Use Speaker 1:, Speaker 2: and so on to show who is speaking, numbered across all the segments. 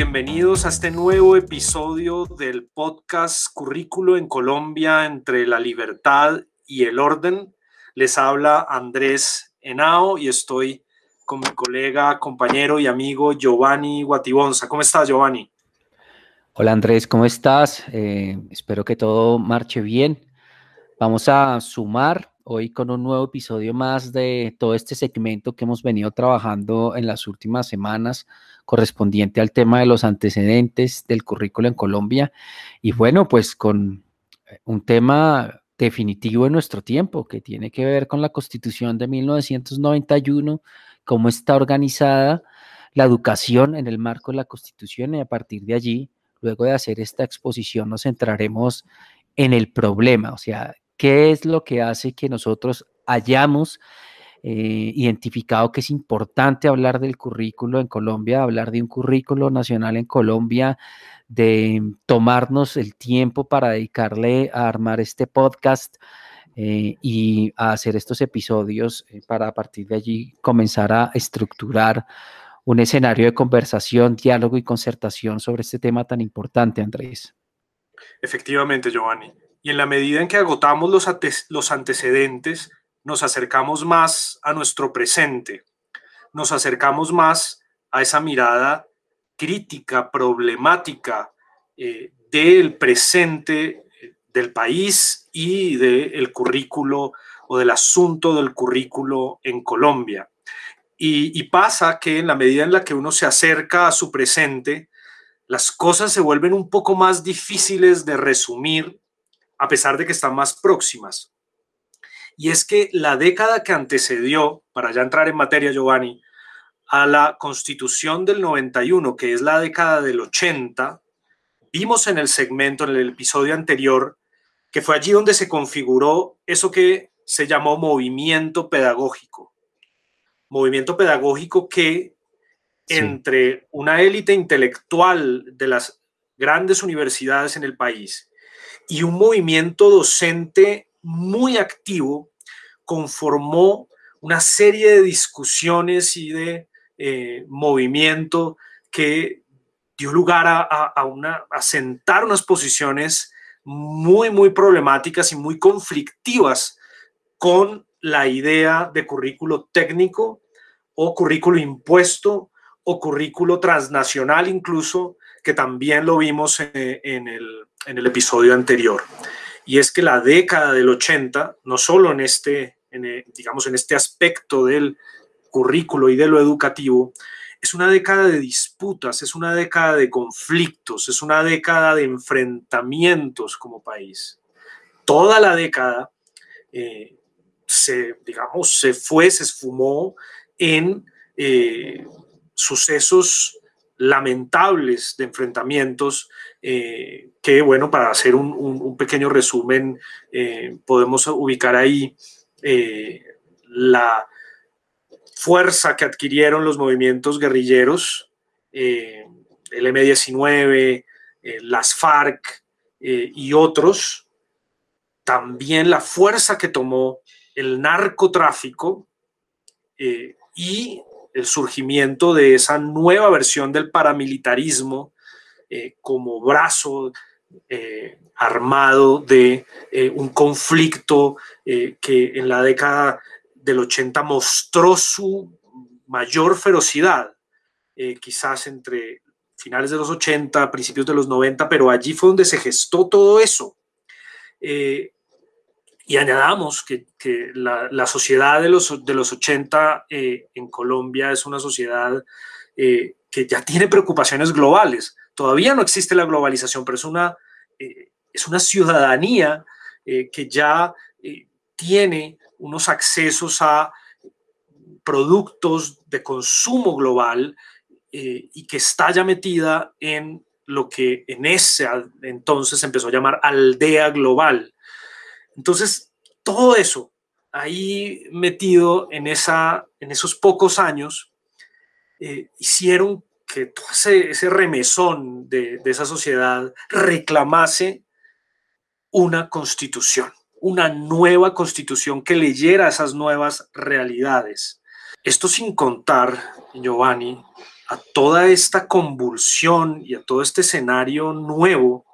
Speaker 1: Bienvenidos a este nuevo episodio del podcast Currículo en Colombia entre la libertad y el orden. Les habla Andrés Henao y estoy con mi colega, compañero y amigo Giovanni Guatibonza. ¿Cómo estás, Giovanni?
Speaker 2: Hola Andrés, ¿cómo estás? Eh, espero que todo marche bien. Vamos a sumar hoy con un nuevo episodio más de todo este segmento que hemos venido trabajando en las últimas semanas correspondiente al tema de los antecedentes del currículo en Colombia. Y bueno, pues con eh, un tema definitivo en nuestro tiempo que tiene que ver con la constitución de 1991, cómo está organizada la educación en el marco de la constitución y a partir de allí, luego de hacer esta exposición, nos centraremos en el problema, o sea, ¿Qué es lo que hace que nosotros hayamos eh, identificado que es importante hablar del currículo en Colombia, hablar de un currículo nacional en Colombia, de tomarnos el tiempo para dedicarle a armar este podcast eh, y a hacer estos episodios eh, para a partir de allí comenzar a estructurar un escenario de conversación, diálogo y concertación sobre este tema tan importante, Andrés.
Speaker 1: Efectivamente, Giovanni. Y en la medida en que agotamos los, los antecedentes, nos acercamos más a nuestro presente, nos acercamos más a esa mirada crítica, problemática eh, del presente eh, del país y del currículo o del asunto del currículo en Colombia. Y, y, pasa que en la medida en la que uno se acerca a su presente, las cosas se vuelven un poco más difíciles de resumir a pesar de que están más próximas. Y es que la década que antecedió, para ya entrar en materia, Giovanni, a la constitución del 91, que es la década del 80, vimos en el segmento, en el episodio anterior, que fue allí donde se configuró eso que se llamó movimiento pedagógico. Movimiento pedagógico que entre una élite intelectual de las grandes universidades en el país y un movimiento docente muy activo conformó una serie de discusiones y de eh, movimiento que dio lugar a, una, a sentar unas posiciones muy, muy problemáticas y muy conflictivas con la idea de currículo técnico o currículo impuesto o currículo transnacional incluso, que también lo vimos eh, en el en el episodio anterior. Y es que la década del 80, no solo en este, eh, digamos, en este aspecto del currículo y de lo educativo, es una década de disputas, es una década de conflictos, es una década de enfrentamientos como país. Toda la década eh, se, digamos, se fue, se esfumó en eh, sucesos lamentables de enfrentamientos eh, que, bueno, para hacer un, pequeño resumen, eh, podemos ubicar ahí eh, la fuerza que adquirieron los movimientos guerrilleros, el M-19, las FARC y otros, también la fuerza que tomó el narcotráfico y el surgimiento de esa nueva versión del paramilitarismo eh, como brazo eh, armado de eh, un conflicto que en la década del 80 mostró su mayor ferocidad, quizás entre finales de los 80, principios de los 90, pero allí fue donde se gestó todo eso. Y añadamos que, la, sociedad de los, de los 80 en Colombia es una sociedad que ya tiene preocupaciones globales. Todavía no existe la globalización, pero es una, eh, es una ciudadanía eh, que ya eh, tiene unos accesos a productos de consumo global y que está ya metida en lo que en ese entonces empezó a llamar aldea global. Entonces, todo eso ahí metido en, esa, en esos pocos años, hicieron que todo ese, remesón de, esa sociedad reclamase una constitución, una nueva constitución que leyera esas nuevas realidades. Esto sin contar, Giovanni, a toda esta convulsión y a todo este escenario nuevo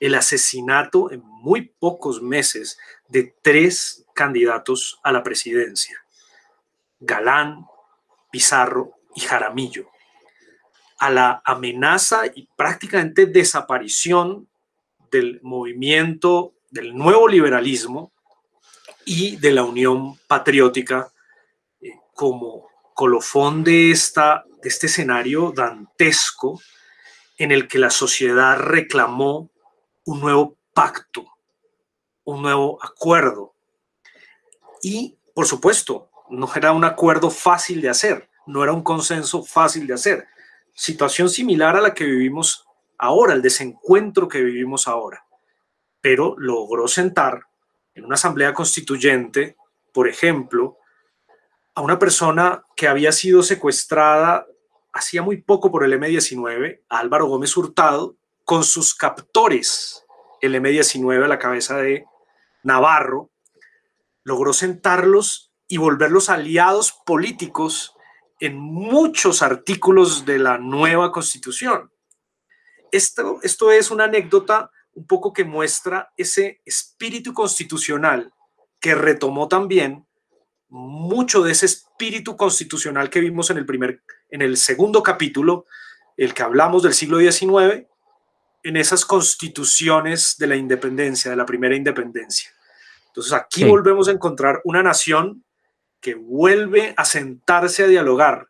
Speaker 1: el asesinato en muy pocos meses de tres candidatos a la presidencia, Galán, Pizarro y Jaramillo, a la amenaza y prácticamente desaparición del movimiento del nuevo liberalismo y de la Unión Patriótica eh, como colofón de, esta, de este escenario dantesco en el que la sociedad reclamó un nuevo pacto, un nuevo acuerdo. Y, por supuesto, no era un acuerdo fácil de hacer, no era un consenso fácil de hacer. Situación similar a la que vivimos ahora, el desencuentro que vivimos ahora. Pero logró sentar en una asamblea constituyente, por ejemplo, a una persona que había sido secuestrada hacía muy poco por el M19, Álvaro Gómez Hurtado, con sus captores, el M19 a la cabeza de Navarro, logró sentarlos y volverlos aliados políticos en muchos artículos de la nueva constitución. Esto, esto es una anécdota un poco que muestra ese espíritu constitucional que retomó también mucho de ese espíritu constitucional que vimos en el primer, en el segundo capítulo, el que hablamos del siglo XIX, en esas constituciones de la independencia, de la primera independencia. Entonces aquí volvemos a encontrar una nación que vuelve a sentarse a dialogar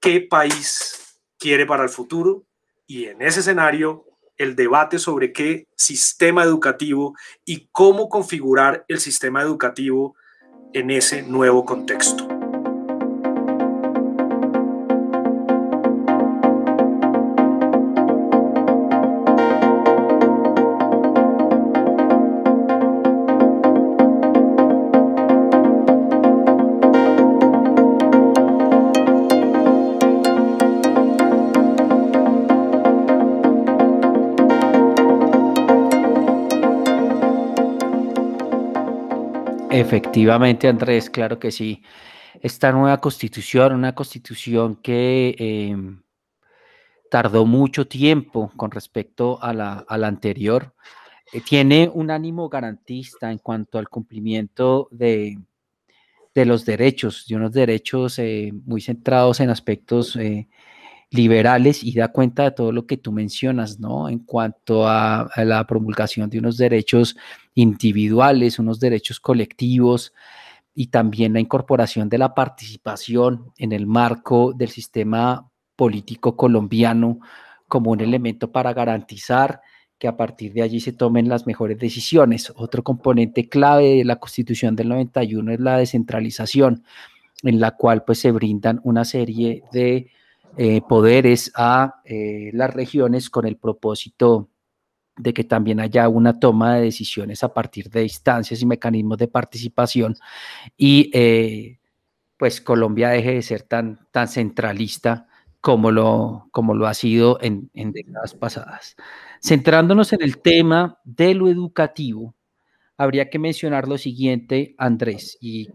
Speaker 1: qué país quiere para el futuro y en ese escenario el debate sobre qué sistema educativo y cómo configurar el sistema educativo en ese nuevo contexto.
Speaker 2: Efectivamente, Andrés, claro que sí. Esta nueva constitución, una constitución que em, tardó mucho tiempo con respecto a la, anterior, eh, tiene un ánimo garantista en cuanto al cumplimiento de, los derechos, de unos derechos eh, muy centrados en aspectos eh, liberales y da cuenta de todo lo que tú mencionas, ¿no? En cuanto a, la promulgación de unos derechos individuales, unos derechos colectivos y también la incorporación de la participación en el marco del sistema político colombiano como un elemento para garantizar que a partir de allí se tomen las mejores decisiones. Otro componente clave de la Constitución del 91 es la descentralización, en la cual pues se brindan una serie de eh, poderes a eh, las regiones con el propósito de que también haya una toma de decisiones a partir de instancias y mecanismos de participación y eh, pues Colombia deje de ser tan, tan centralista como lo, como lo ha sido en, en décadas pasadas. Centrándonos en el tema de lo educativo, habría que mencionar lo siguiente, Andrés, y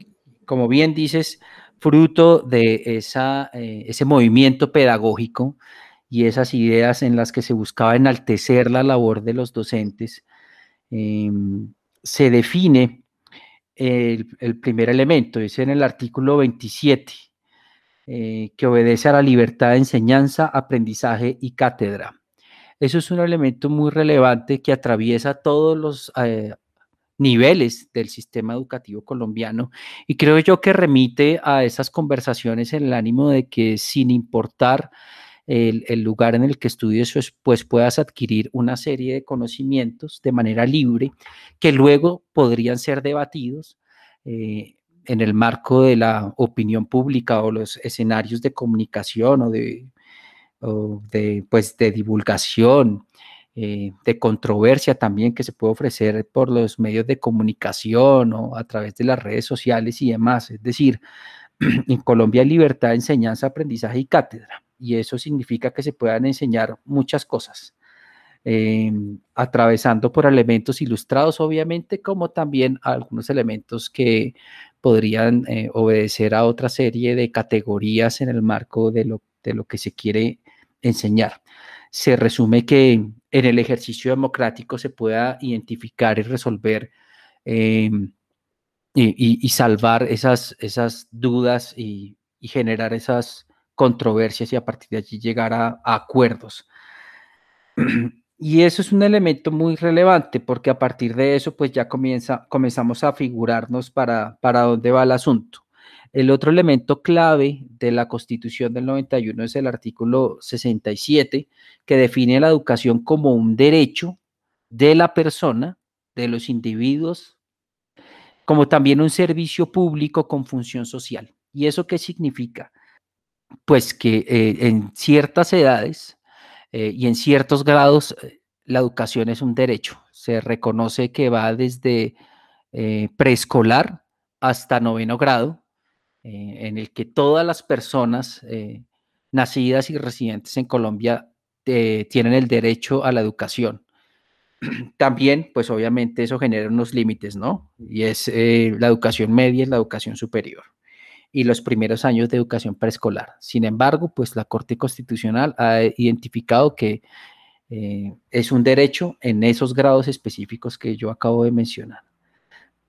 Speaker 2: como bien dices, fruto de esa, eh, ese movimiento pedagógico y esas ideas en las que se buscaba enaltecer la labor de los docentes, em, se define el, primer elemento, es en el artículo 27, eh, que obedece a la libertad de enseñanza, aprendizaje y cátedra. Eso es un elemento muy relevante que atraviesa todos los eh, niveles del sistema educativo colombiano y creo yo que remite a esas conversaciones en el ánimo de que sin importar el, lugar en el que estudies, pues, pues puedas adquirir una serie de conocimientos de manera libre que luego podrían ser debatidos eh, en el marco de la opinión pública o los escenarios de comunicación o de, pues, de divulgación eh, de controversia también que se puede ofrecer por los medios de comunicación o a través de las redes sociales y demás. Es decir, en Colombia hay libertad de enseñanza, aprendizaje y cátedra, y eso significa que se puedan enseñar muchas cosas. Em, atravesando por elementos ilustrados, obviamente, como también algunos elementos que podrían eh, obedecer a otra serie de categorías en el marco de lo de lo que se quiere enseñar. Se resume que en el ejercicio democrático se pueda identificar y resolver em, y, salvar esas, esas dudas y, generar esas controversias y a partir de allí llegar a, acuerdos. Y eso es un elemento muy relevante porque a partir de eso pues ya comienza, comenzamos a figurarnos para, para dónde va el asunto. El otro elemento clave de la Constitución del 91 es el artículo 67, que define la educación como un derecho de la persona, de los individuos, como también un servicio público con función social. ¿Y eso qué significa? Pues que eh, en ciertas edades eh, y en ciertos grados eh, la educación es un derecho. Se reconoce que va desde preescolar hasta noveno grado en el que todas las personas nacidas y residentes en Colombia tienen el derecho a la educación. También, pues obviamente eso genera unos límites, ¿no? Y es la educación media y la educación superior y los primeros años de educación preescolar. Sin embargo, pues la Corte Constitucional ha identificado que es un derecho en esos grados específicos que yo acabo de mencionar.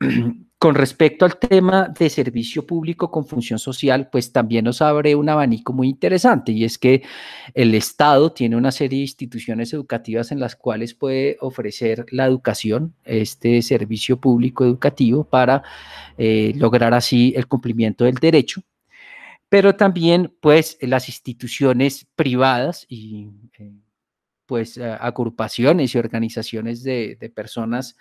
Speaker 2: Con respecto al tema de servicio público con función social, pues también nos abre un abanico muy interesante y es que el Estado tiene una serie de instituciones educativas en las cuales puede ofrecer la educación, este servicio público educativo para eh, lograr así el cumplimiento del derecho, pero también pues las instituciones privadas y eh, pues agrupaciones y organizaciones de, personas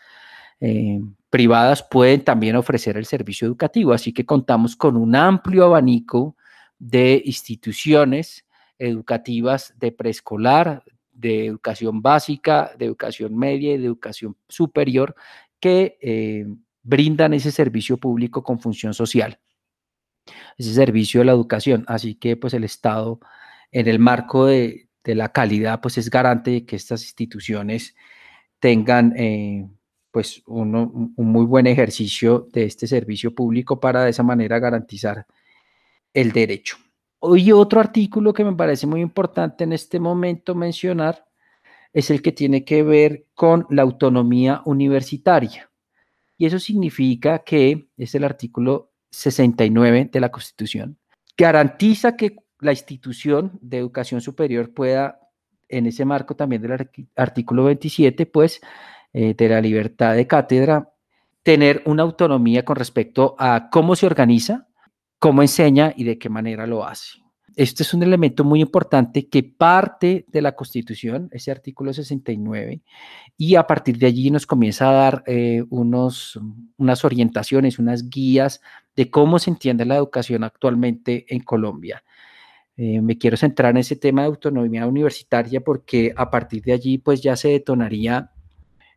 Speaker 2: eh, privadas pueden también ofrecer el servicio educativo. Así que contamos con un amplio abanico de instituciones educativas de preescolar, de educación básica, de educación media y de educación superior que eh, brindan ese servicio público con función social, ese servicio de la educación. Así que pues el Estado en el marco de, la calidad pues es garante de que estas instituciones tengan eh, pues un muy buen ejercicio de este servicio público para de esa manera garantizar el derecho. Hoy otro artículo que me parece muy importante en este momento mencionar es el que tiene que ver con la autonomía universitaria. Y eso significa que es el artículo 69 de la Constitución. Garantiza que la institución de educación superior pueda, en ese marco también del artículo 27, pues eh, de la libertad de cátedra, tener una autonomía con respecto a cómo se organiza, cómo enseña y de qué manera lo hace. Este es un elemento muy importante que parte de la Constitución, ese artículo 69, y a partir de allí nos comienza a dar eh, unos, unas orientaciones, unas guías de cómo se entiende la educación actualmente en Colombia. Eh, me quiero centrar en ese tema de autonomía universitaria porque a partir de allí pues ya se detonaría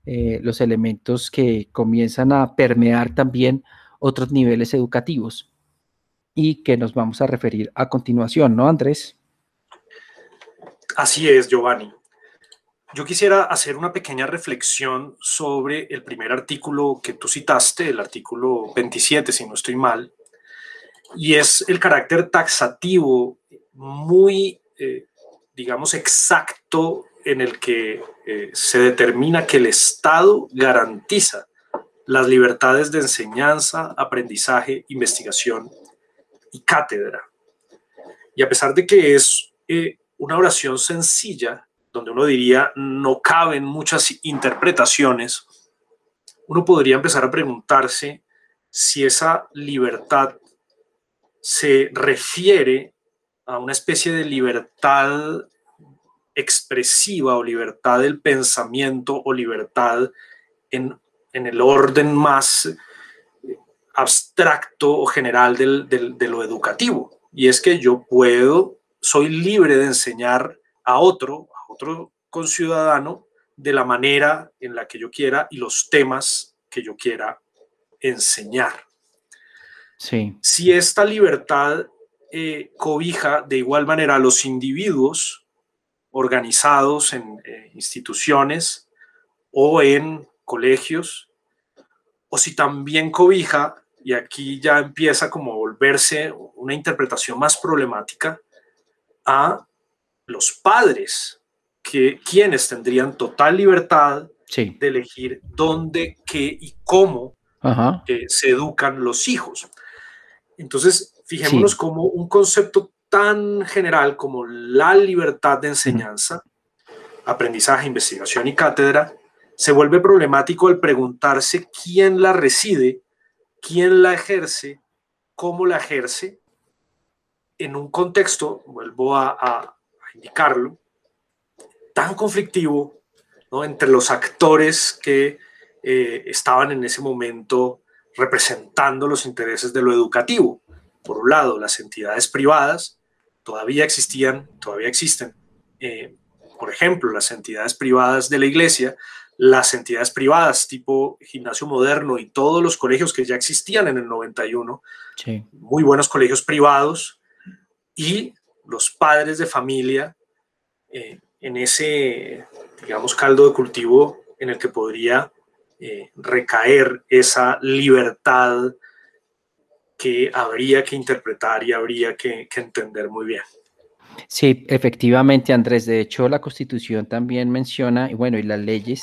Speaker 2: eh, los elementos que comienzan a permear también otros niveles educativos y que nos vamos a referir a continuación, ¿no, Andrés?
Speaker 1: Así es, Giovanni. Yo quisiera hacer una pequeña reflexión sobre el primer artículo que tú citaste, el artículo 27, si no estoy mal, y es el carácter taxativo muy, eh, digamos, exacto en el que eh, se determina que el Estado garantiza las libertades de enseñanza, aprendizaje, investigación y cátedra. Y a pesar de que es eh, una oración sencilla, donde uno diría no caben muchas interpretaciones, uno podría empezar a preguntarse si esa libertad se refiere a una especie de libertad expresiva o libertad del pensamiento o libertad en, el orden más abstracto o general de lo educativo. Y es que yo puedo, soy libre de enseñar a otro, a otro conciudadano, de la manera en la que yo quiera y los temas que yo quiera enseñar.
Speaker 2: Sí.
Speaker 1: Si esta libertad eh, cobija de igual manera a los individuos, organizados en eh, instituciones o en colegios, o si también cobija, y aquí ya empieza como a volverse una interpretación más problemática, a los padres, que, quienes tendrían total libertad de elegir dónde, qué y cómo se educan los hijos. Entonces, fijémonos como un concepto tan general como la libertad de enseñanza, aprendizaje, investigación y cátedra, se vuelve problemático al preguntarse quién la reside, quién la ejerce, cómo la ejerce, en un contexto, vuelvo a, indicarlo, tan conflictivo ¿no? entre los actores que eh, estaban en ese momento representando los intereses de lo educativo. Por un lado, las entidades privadas todavía existían, todavía existen. Eh, por ejemplo, las entidades privadas de la iglesia, las entidades privadas tipo gimnasio moderno y todos los colegios que ya existían en el 91, muy buenos colegios privados y los padres de familia eh, en ese, digamos, caldo de cultivo en el que podría eh, recaer esa libertad que habría que interpretar y habría que, entender muy bien.
Speaker 2: Sí, efectivamente, Andrés. De hecho, la Constitución también menciona, y bueno, y las leyes,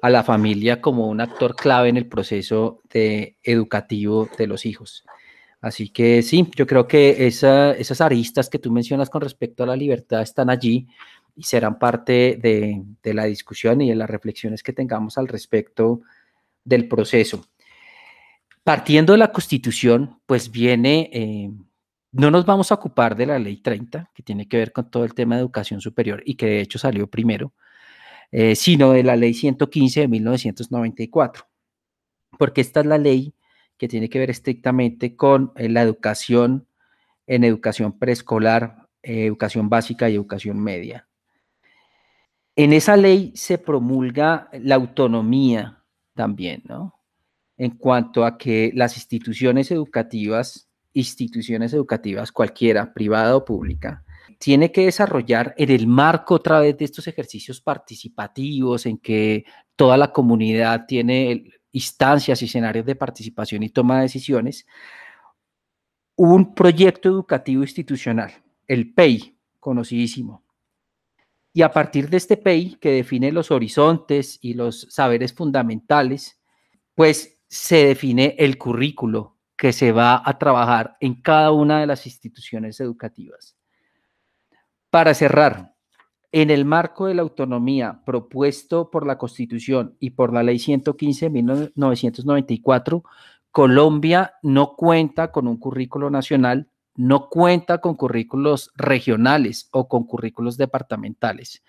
Speaker 2: a la familia como un actor clave en el proceso de educativo de los hijos. Así que sí, yo creo que esas aristas que tú mencionas con respecto a la libertad están allí y serán parte de, de la discusión y de las reflexiones que tengamos al respecto del proceso. Partiendo de la Constitución, pues viene, eh, no nos vamos a ocupar de la Ley 30, que tiene que ver con todo el tema de educación superior y que de hecho salió primero, eh, sino de la Ley 115 de 1994, porque esta es la ley que tiene que ver estrictamente con eh, la educación en educación preescolar, educación básica y educación media. En esa ley se promulga la autonomía también, ¿no? En cuanto a que las instituciones educativas, instituciones educativas cualquiera, privada o pública, tiene que desarrollar en el marco otra vez de estos ejercicios participativos en que toda la comunidad tiene instancias y escenarios de participación y toma de decisiones, un proyecto educativo institucional, el PEI, conocidísimo, y a partir de este PEI, que define los horizontes y los saberes fundamentales, pues se define el currículo que se va a trabajar en cada una de las instituciones educativas. Para cerrar, en el marco de la autonomía propuesto por la Constitución y por la Ley 115 de 1994, Colombia no cuenta con un currículo nacional no cuenta con currículos regionales o con currículos departamentales.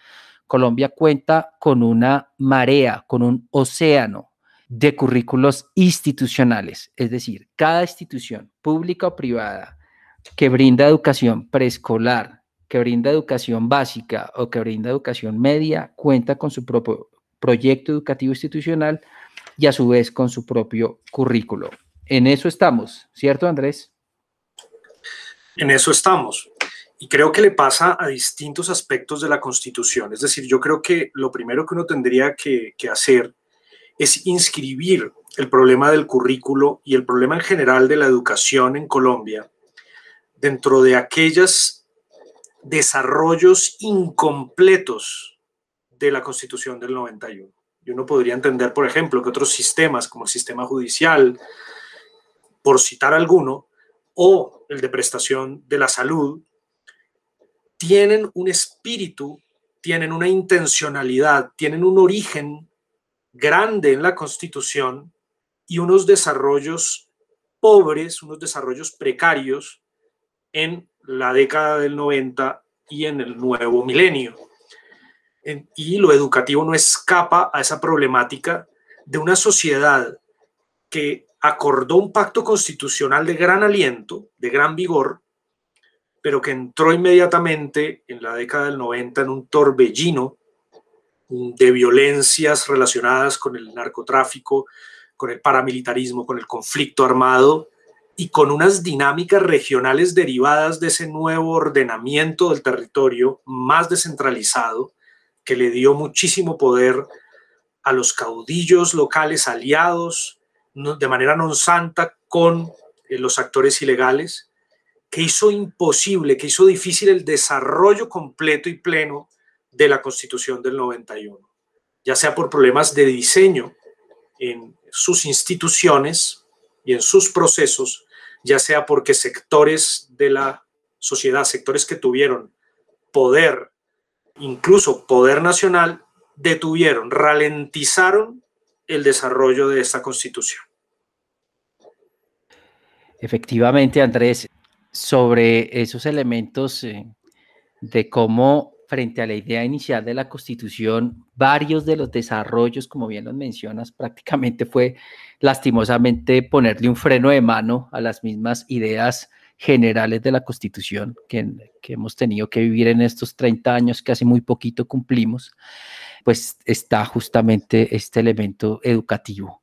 Speaker 2: Colombia cuenta con una marea, con un océano de currículos institucionales, es decir, cada institución pública o privada que brinda educación preescolar, que brinda educación básica o que brinda educación media, cuenta con su propio proyecto educativo institucional y a su vez con su propio currículo. En eso estamos, ¿cierto Andrés?
Speaker 1: En eso estamos. Y creo que le pasa a distintos aspectos de la Constitución. Es decir, yo creo que lo primero que uno tendría que, hacer es inscribir el problema del currículo y el problema en general de la educación en Colombia dentro de aquellos desarrollos incompletos de la Constitución del 91. Y uno podría entender, por ejemplo, que otros sistemas, como el sistema judicial, por citar alguno, o el de prestación de la salud, tienen un espíritu, tienen una intencionalidad, tienen un origen grande en la Constitución y unos desarrollos pobres, unos desarrollos precarios en la década del 90 y en el nuevo milenio. Y lo educativo no escapa a esa problemática de una sociedad que acordó un pacto constitucional de gran aliento, de gran vigor, pero que entró inmediatamente en la década del 90 en un torbellino de violencias relacionadas con el narcotráfico, con el paramilitarismo, con el conflicto armado y con unas dinámicas regionales derivadas de ese nuevo ordenamiento del territorio más descentralizado que le dio muchísimo poder a los caudillos locales aliados de manera non santa con eh, los actores ilegales que hizo imposible, que hizo difícil el desarrollo completo y pleno de la Constitución del 91, ya sea por problemas de diseño en sus instituciones y en sus procesos, ya sea porque sectores de la sociedad, sectores que tuvieron poder, incluso poder nacional, detuvieron, ralentizaron el desarrollo de esta constitución.
Speaker 2: Efectivamente, Andrés, sobre esos elementos eh, de cómo frente a la idea inicial de la Constitución, varios de los desarrollos, como bien los mencionas, prácticamente fue lastimosamente ponerle un freno de mano a las mismas ideas generales de la Constitución que, hemos tenido que vivir en estos 30 años, que hace muy poquito cumplimos, pues está justamente este elemento educativo.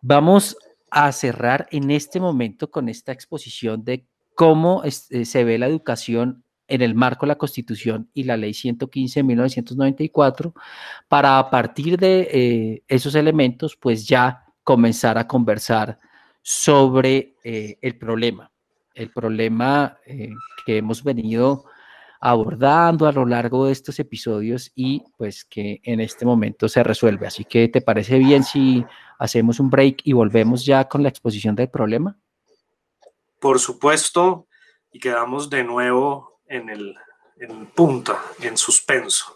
Speaker 2: Vamos a cerrar en este momento con esta exposición de cómo eh, se ve la educación en el marco de la Constitución y la Ley 115 de 1994, para a partir de eh, esos elementos, pues ya comenzar a conversar sobre eh, el problema, el problema que hemos venido abordando a lo largo de estos episodios y pues que en este momento se resuelve. Así que, ¿te parece bien si hacemos un break y volvemos ya con la exposición del problema?
Speaker 1: Por supuesto, y quedamos de nuevo en el en punta, en suspenso.